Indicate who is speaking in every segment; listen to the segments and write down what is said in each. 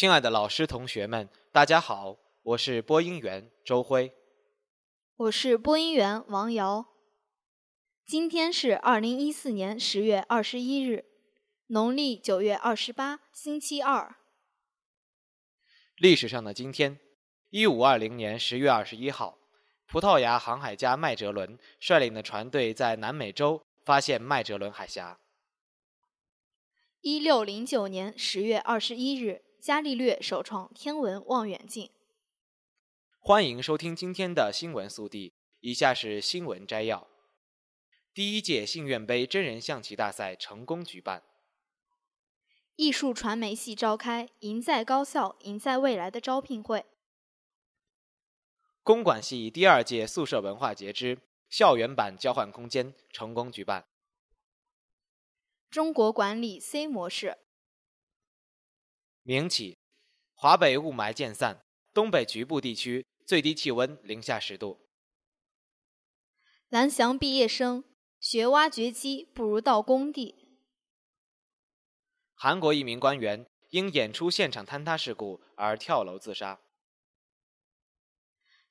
Speaker 1: 亲爱的老师、同学们，大家好，我是播音员周辉。
Speaker 2: 我是播音员王瑶。今天是二零一四年十月二十一日，农历九月二十八，星期二。
Speaker 1: 历史上的今天，一五二零年十月二十一号，葡萄牙航海家麦哲伦率领的船队在南美洲发现麦哲伦海峡。
Speaker 2: 一六零九年十月二十一日，伽利略首创天文望远镜。
Speaker 1: 欢迎收听今天的新闻速递，以下是新闻摘要：第一届信愿杯真人象棋大赛成功举办。
Speaker 2: 艺术传媒系召开“赢在高校，赢在未来”的招聘会。
Speaker 1: 公管系第二届宿舍文化节之校园版交换空间成功举办。
Speaker 2: 中国管理 C 模式。
Speaker 1: 明起，华北雾霾渐散，东北局部地区最低气温零下十度。
Speaker 2: 蓝翔毕业生学挖掘机不如到工地。
Speaker 1: 韩国一名官员因演出现场坍塌事故而跳楼自杀。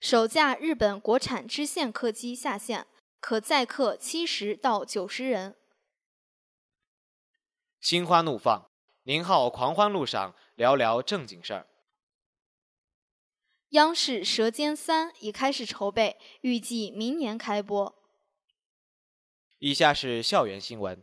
Speaker 2: 首架日本国产支线客机下线，可载客七十到九十人。
Speaker 1: 心花怒放，宁浩狂欢路上聊聊正经事儿。
Speaker 2: 央视《舌尖三》已开始筹备，预计明年开播。
Speaker 1: 以下是校园新闻。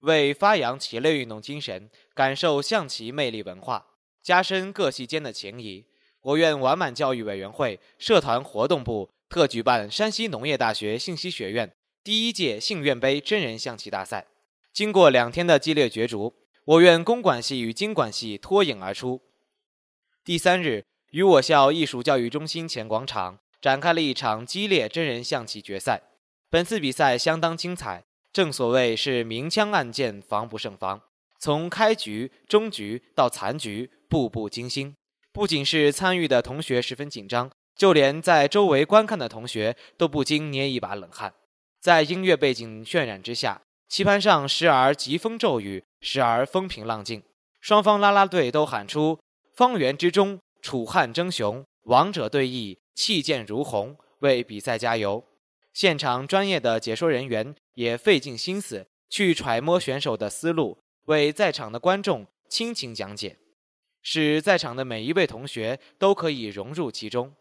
Speaker 1: 为发扬棋类运动精神，感受象棋魅力文化，加深各系间的情谊，我院完满教育委员会社团活动部特举办山西农业大学信息学院第一届信愿杯真人象棋大赛。经过两天的激烈角逐，我院公管系与经管系脱颖而出。第三日，于我校艺术教育中心前广场展开了一场激烈真人象棋决赛。本次比赛相当精彩。正所谓是明枪暗箭，防不胜防。从开局、中局到残局，步步惊心。不仅是参与的同学十分紧张，就连在周围观看的同学都不禁捏一把冷汗。在音乐背景渲染之下，棋盘上时而疾风骤雨，时而风平浪静。双方啦啦队都喊出“方圆之中，楚汉争雄，王者对弈，气剑如虹”，为比赛加油。现场专业的解说人员也费尽心思去揣摩选手的思路，为在场的观众倾情讲解，使在场的每一位同学都可以融入其中。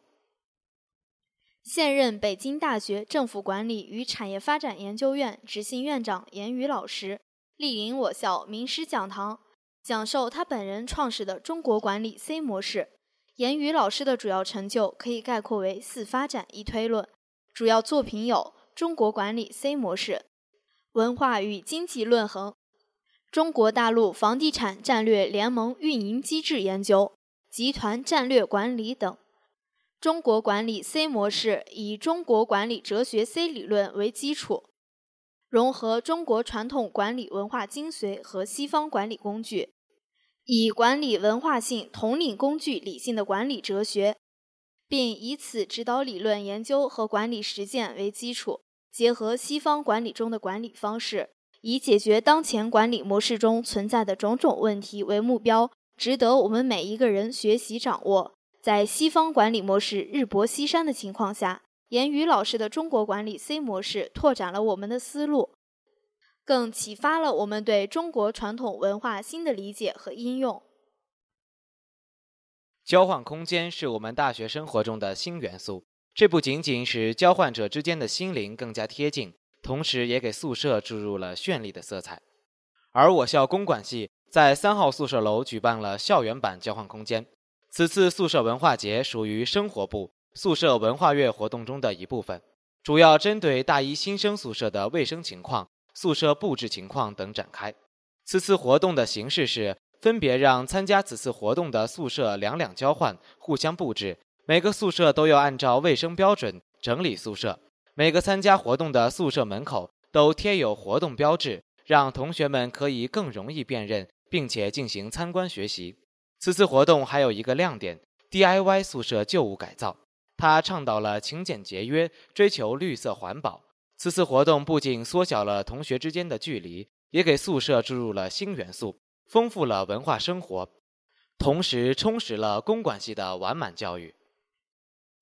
Speaker 2: 现任北京大学政府管理与产业发展研究院执行院长严宇老师莅临我校名师讲堂，讲授他本人创始的中国管理 C 模式。严宇老师的主要成就可以概括为四发展一推论。主要作品有《中国管理 C 模式》《文化与经济论衡》《中国大陆房地产战略联盟运营机制研究》《集团战略管理》等。中国管理 C 模式以中国管理哲学 C 理论为基础，融合中国传统管理文化精髓和西方管理工具，以管理文化性统领工具理性的管理哲学。并以此指导理论研究和管理实践为基础，结合西方管理中的管理方式，以解决当前管理模式中存在的种种问题为目标，值得我们每一个人学习掌握。在西方管理模式日薄西山的情况下，严宇老师的中国管理 C 模式拓展了我们的思路，更启发了我们对中国传统文化新的理解和应用。
Speaker 1: 交换空间是我们大学生活中的新元素，这不仅仅使交换者之间的心灵更加贴近，同时也给宿舍注入了绚丽的色彩。而我校公管系在三号宿舍楼举办了校园版交换空间。此次宿舍文化节属于生活部宿舍文化月活动中的一部分，主要针对大一新生宿舍的卫生情况、宿舍布置情况等展开。此次活动的形式是。分别让参加此次活动的宿舍两两交换，互相布置。每个宿舍都要按照卫生标准整理宿舍。每个参加活动的宿舍门口都贴有活动标志，让同学们可以更容易辨认，并且进行参观学习。此次活动还有一个亮点：DIY 宿舍旧物改造。它倡导了勤俭节约，追求绿色环保。此次活动不仅缩小了同学之间的距离，也给宿舍注入了新元素。丰富了文化生活，同时充实了公管系的完满教育。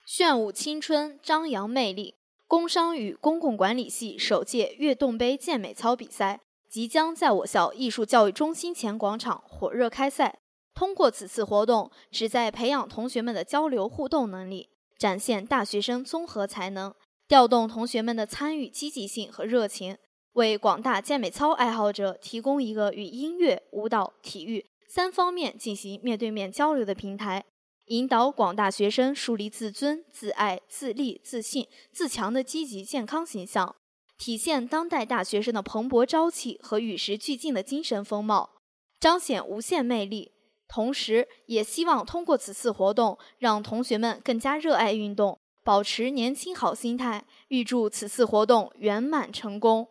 Speaker 2: 炫舞青春，张扬魅力。工商与公共管理系首届跃动杯健美操比赛即将在我校艺术教育中心前广场火热开赛。通过此次活动，旨在培养同学们的交流互动能力，展现大学生综合才能，调动同学们的参与积极性和热情，为广大健美操爱好者提供一个与音乐、舞蹈、体育三方面进行面对面交流的平台。引导广大学生树立自尊、自爱、自立、自信、自强的积极健康形象，体现当代大学生的蓬勃朝气和与时俱进的精神风貌，彰显无限魅力。同时，也希望通过此次活动，让同学们更加热爱运动，保持年轻好心态。预祝此次活动圆满成功。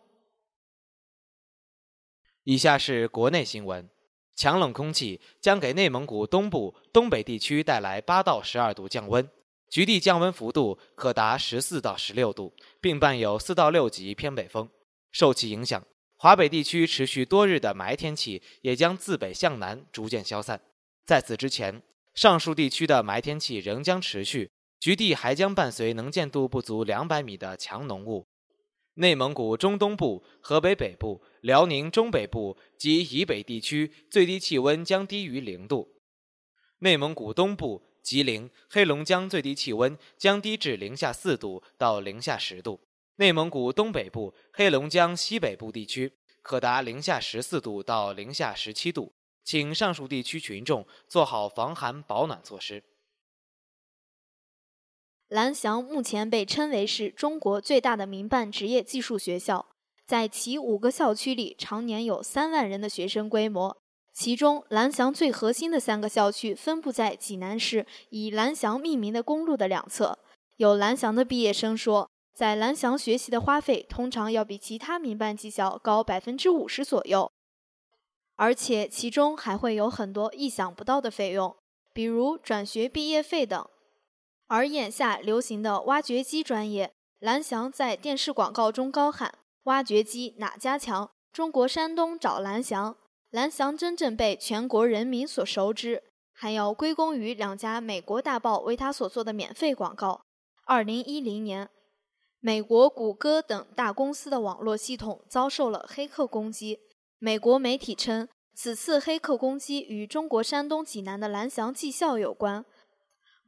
Speaker 1: 以下是国内新闻。强冷空气将给内蒙古东部、东北地区带来八到十二度降温，局地降温幅度可达十四到十六度，并伴有四到六级偏北风。受其影响，华北地区持续多日的霾天气也将自北向南逐渐消散。在此之前，上述地区的霾天气仍将持续，局地还将伴随能见度不足两百米的强浓雾。内蒙古中东部、河北北部。辽宁中北部及以北地区最低气温将低于零度，内蒙古东部、吉林、黑龙江最低气温将低至零下四度到零下十度，内蒙古东北部、黑龙江西北部地区可达零下十四度到零下十七度，请上述地区群众做好防寒保暖措施。
Speaker 2: 蓝翔目前被称为是中国最大的民办职业技术学校。在其五个校区里，常年有三万人的学生规模。其中，蓝翔最核心的三个校区分布在济南市以蓝翔命名的公路的两侧。有蓝翔的毕业生说，在蓝翔学习的花费通常要比其他民办技校高百分之五十左右，而且其中还会有很多意想不到的费用，比如转学毕业费等。而眼下流行的挖掘机专业，蓝翔在电视广告中高喊。挖掘机哪家强？中国山东找蓝翔。蓝翔真正被全国人民所熟知，还要归功于两家美国大报为他所做的免费广告。二零一零年，美国谷歌等大公司的网络系统遭受了黑客攻击。美国媒体称，此次黑客攻击与中国山东济南的蓝翔技校有关。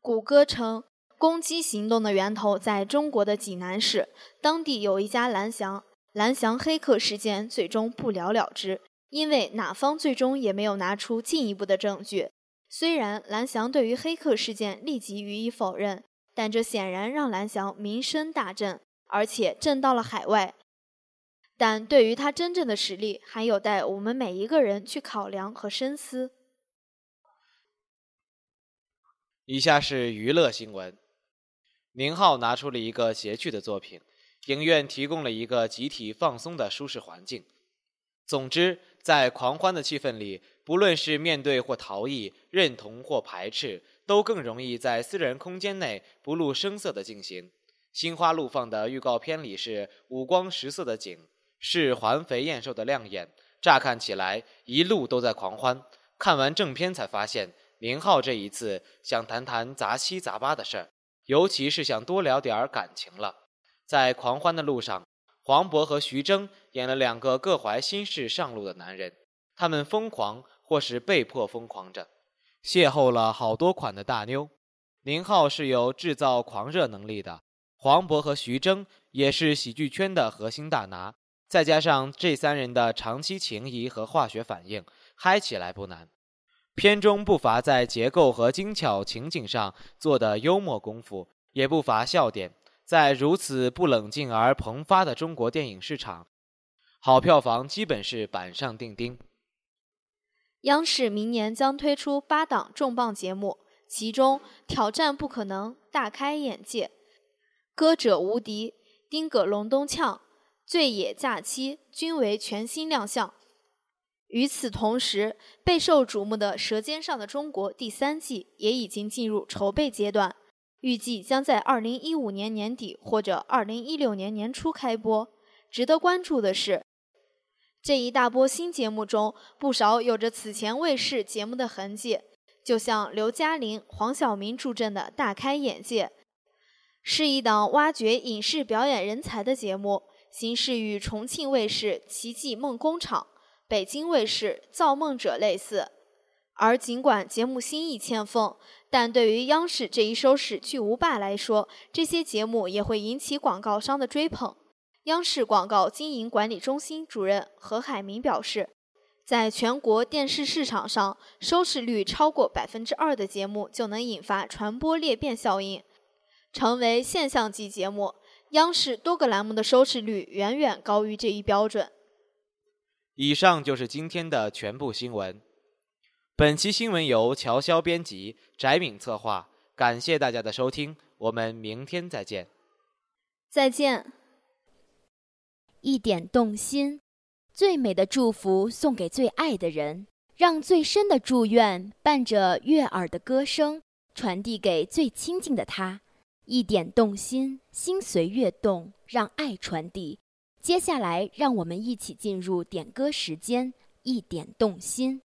Speaker 2: 谷歌称，攻击行动的源头在中国的济南市，当地有一家蓝翔。蓝翔黑客事件最终不了了之，因为哪方最终也没有拿出进一步的证据。虽然蓝翔对于黑客事件立即予以否认，但这显然让蓝翔名声大振，而且震到了海外。但对于他真正的实力，还有待我们每一个人去考量和深思。
Speaker 1: 以下是娱乐新闻：宁浩拿出了一个谐趣的作品。影院提供了一个集体放松的舒适环境。总之，在狂欢的气氛里，不论是面对或逃逸、认同或排斥，都更容易在私人空间内不露声色的进行。心花怒放的预告片里是五光十色的景，是环肥燕瘦的亮眼。乍看起来，一路都在狂欢。看完正片才发现，宁浩这一次想谈谈杂七杂八的事儿，尤其是想多聊点感情了。在狂欢的路上，黄渤和徐峥演了两个各怀心事上路的男人，他们疯狂或是被迫疯狂着，邂逅了好多款的大妞。宁浩是有制造狂热能力的，黄渤和徐峥也是喜剧圈的核心大拿，再加上这三人的长期情谊和化学反应，嗨起来不难。片中不乏在结构和精巧情景上做的幽默功夫，也不乏笑点。在如此不冷静而蓬发的中国电影市场，好票房基本是板上钉钉。
Speaker 2: 央视明年将推出八档重磅节目，其中《挑战不可能》大开眼界，《歌者无敌》《丁葛隆咚呛》《醉野假期》均为全新亮相。与此同时，备受瞩目的《舌尖上的中国》第三季也已经进入筹备阶段。预计将在二零一五年年底或者二零一六年年初开播。值得关注的是，这一大波新节目中，不少有着此前卫视节目的痕迹。就像刘嘉玲、黄晓明助阵的《大开眼界》，是一档挖掘影视表演人才的节目，形式与重庆卫视《奇迹梦工厂》、北京卫视《造梦者》类似。而尽管节目新意欠奉，但对于央视这一收视巨无霸来说，这些节目也会引起广告商的追捧。央视广告经营管理中心主任何海明表示，在全国电视市场上，收视率超过百分之二的节目就能引发传播裂变效应，成为现象级节目。央视多个栏目的收视率远远高于这一标准。
Speaker 1: 以上就是今天的全部新闻。本期新闻由乔潇编辑，翟敏策划。感谢大家的收听，我们明天再见。
Speaker 2: 再见。
Speaker 3: 一点动心，最美的祝福送给最爱的人，让最深的祝愿伴着悦耳的歌声传递给最亲近的他。一点动心，心随悦动，让爱传递。接下来，让我们一起进入点歌时间。一点动心，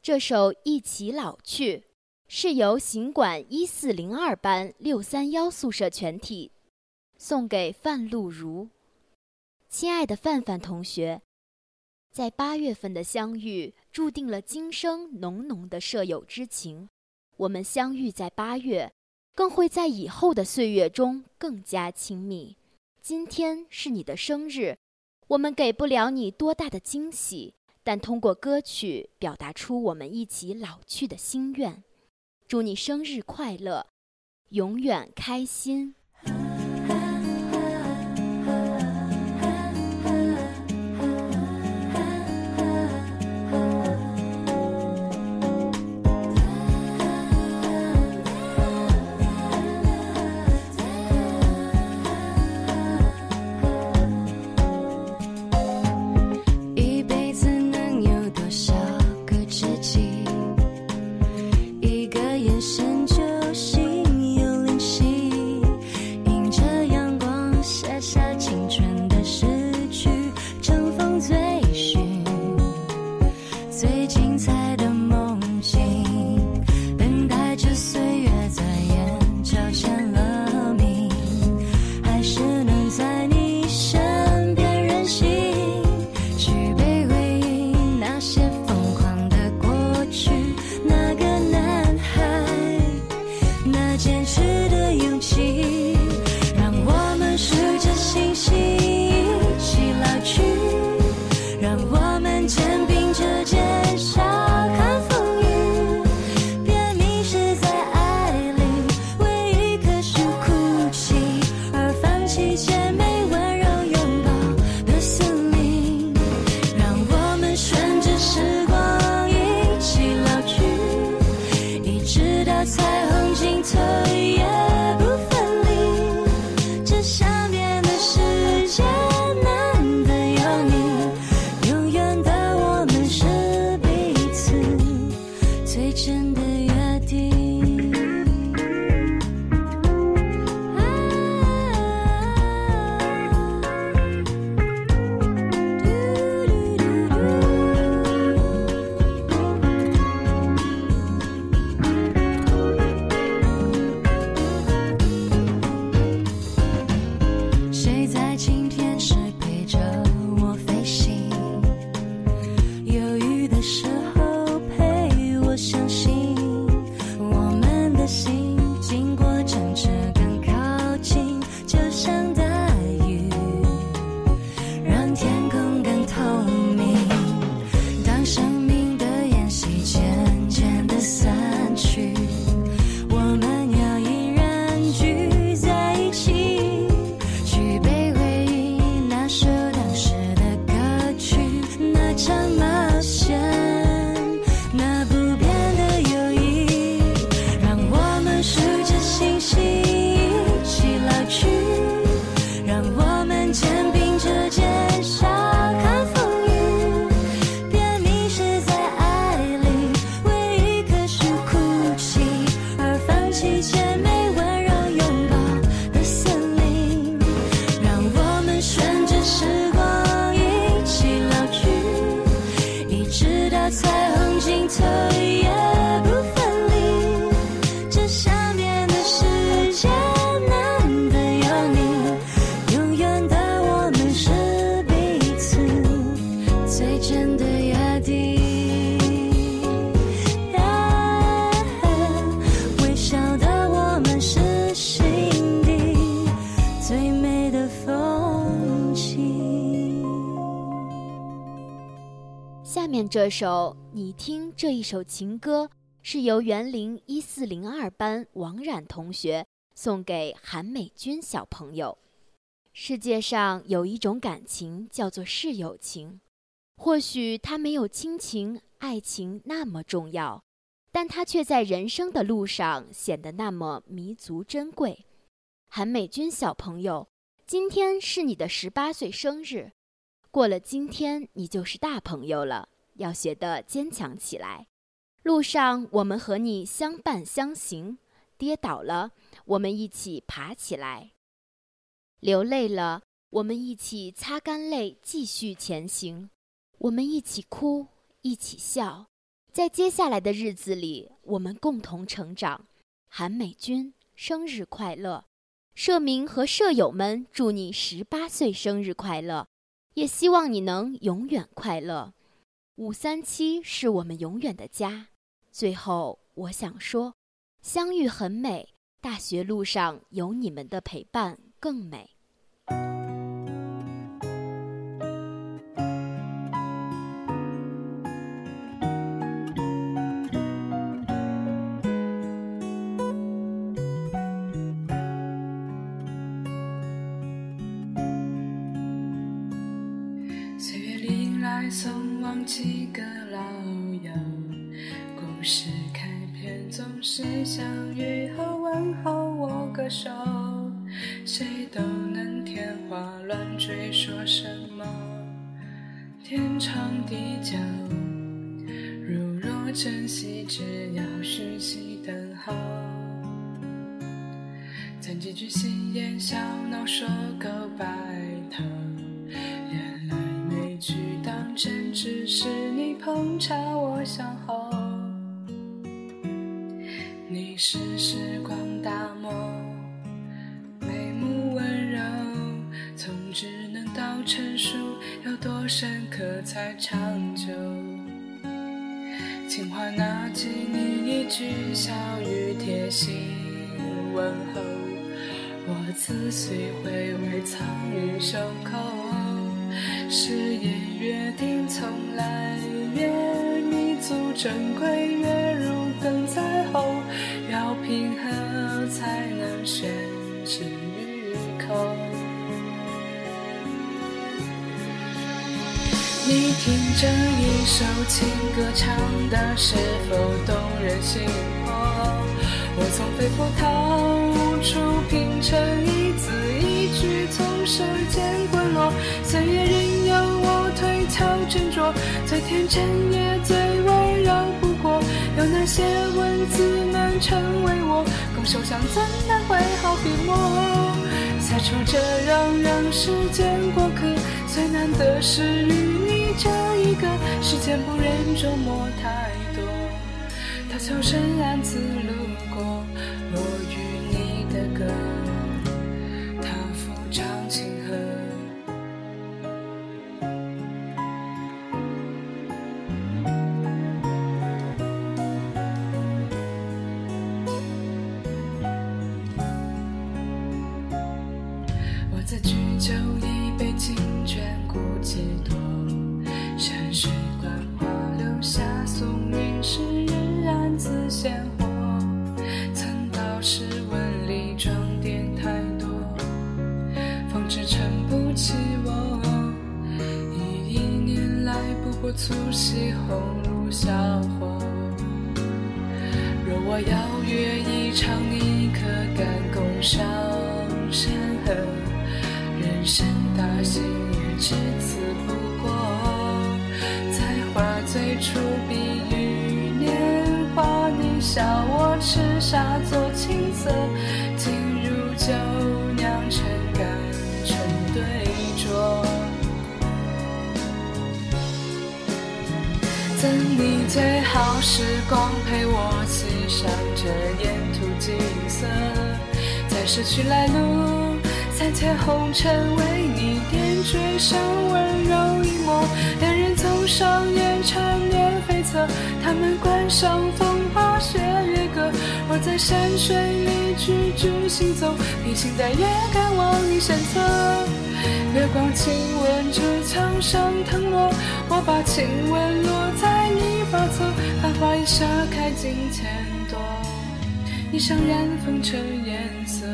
Speaker 3: 这首《一起老去》是由行管一四零二班六三幺宿舍全体送给范露如。亲爱的范范同学，在八月份的相遇，注定了今生浓浓的舍友之情。我们相遇在八月，更会在以后的岁月中更加亲密。今天是你的生日，我们给不了你多大的惊喜，但通过歌曲表达出我们一起老去的心愿。祝你生日快乐，永远开心。
Speaker 4: 这首《你听》这一首情歌，是由园林一四零二班王冉同学送给韩美君小朋友。世界上有一种感情叫做室友情，或许它没有亲情、爱情那么重要，但它却在人生的路上显得那么弥足珍贵。韩美君小朋友，今天是你的十八岁生日，过了今天你就是大朋友了。要学得坚强起来，路上我们和你相伴相行，跌倒了我们一起爬起来，流泪了我们一起擦干泪继续前行，我们一起哭一起笑，在接下来的日子里我们共同成长。韩美君生日快乐！社民和舍友们祝你十八岁生日快乐，也希望你能永远快乐。五三七是我们永远的家。最后，我想说，相遇很美，大学路上有你们的陪伴更美。
Speaker 5: 闹，说个白头。原来每句当真只是你捧茶我相候，你是时光大漠，眉目温柔，从稚嫩到成熟，有多深刻才长久？情话拿起你一句笑语贴心问候，我仔细回味藏于胸口。誓言约定从来越弥足珍贵，越如鲠在喉，要平和才能宣之于口。你听这一首情歌，唱的是否动人心魄？我从肺腑掏出拼成一字一句，从手间滚落，岁月任。由我推敲斟酌，最天真也最温柔不过。有那些文字能成为我拱手相赠的挥毫笔墨。写出这让让世间过客，最难得是与你这一个。世间不忍琢磨太多，他悄声暗自路过，促膝红炉小火。若我邀约一场，你可敢共赏山河？人生大戏也只此不过，才华最初赠你最好时光，陪我欣赏这沿途景色，再失去来路。三千红尘为你点缀上温柔一抹，两人走上烟缠绵悱恻，他们关上风花雪月歌，我在山水里踽踽行走，披星戴月赶往你身侧。月光亲吻着墙上藤萝，我把亲吻落在你发侧，繁花一下开尽千朵，衣裳染风尘颜色，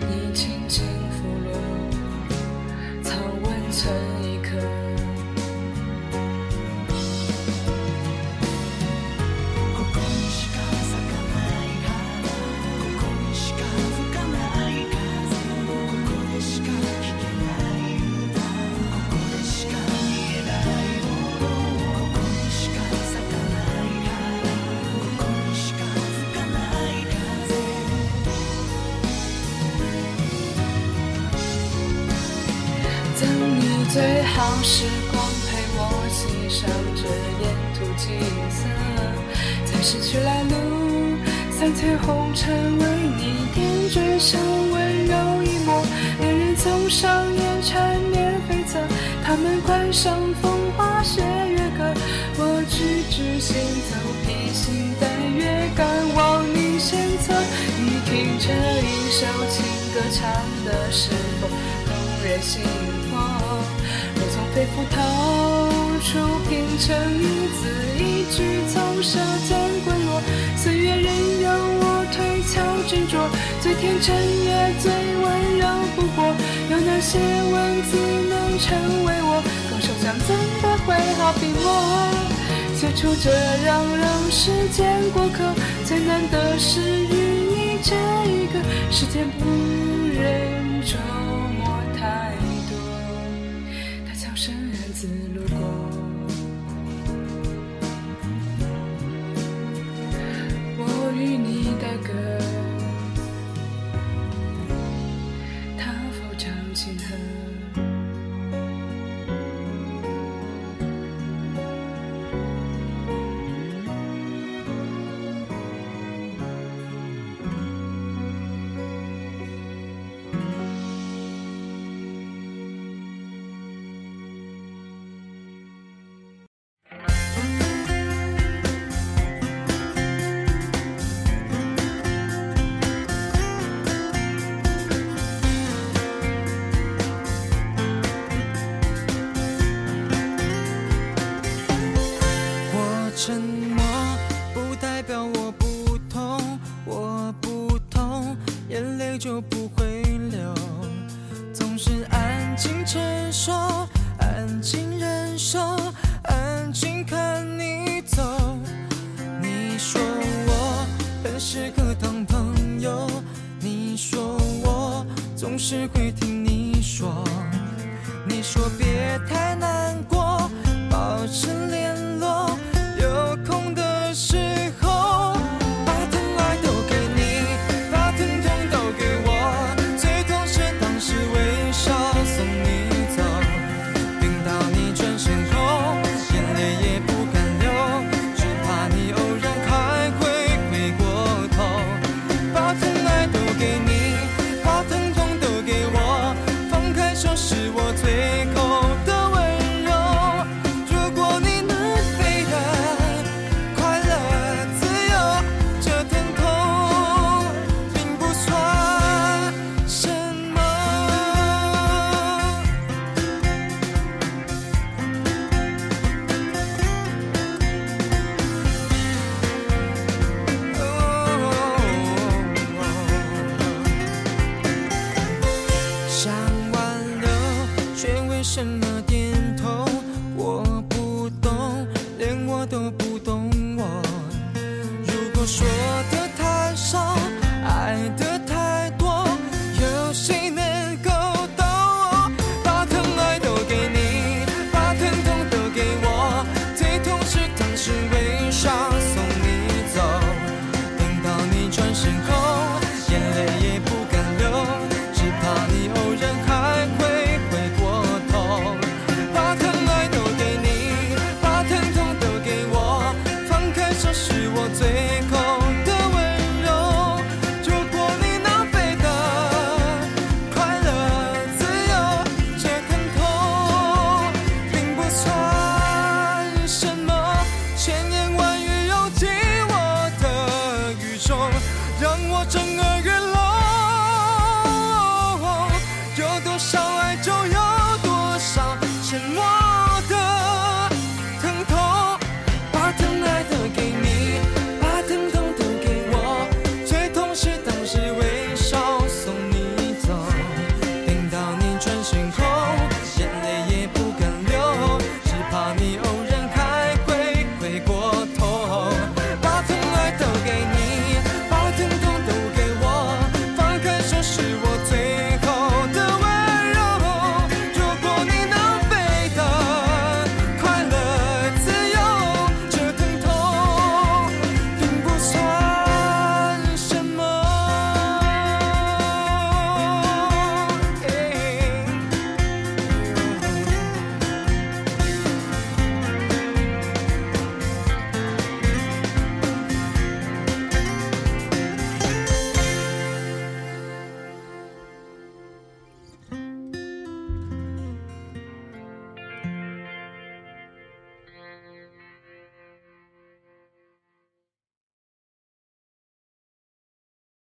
Speaker 5: 你轻轻抚落，草温存时光，陪我欣赏着沿途景色。才失去来路，三千红尘为你点缀上温柔一抹。恋人总上演缠绵悱恻，他们关上风花雪月歌。我举止行走，披星戴月，赶往你身侧。你听这一首情歌，唱得是否动人心魄？若从肺腑掏出平成一字一句，从舌尖滚落。岁月任由我推敲斟酌，最天真也最温柔不过。有哪些文字能成为我？歌手将怎的会好笔墨？写出这让让世间过客，最难得是与你这一个世间不
Speaker 6: 时刻当朋友，你说我总是会听你说。你说别太难过，保持联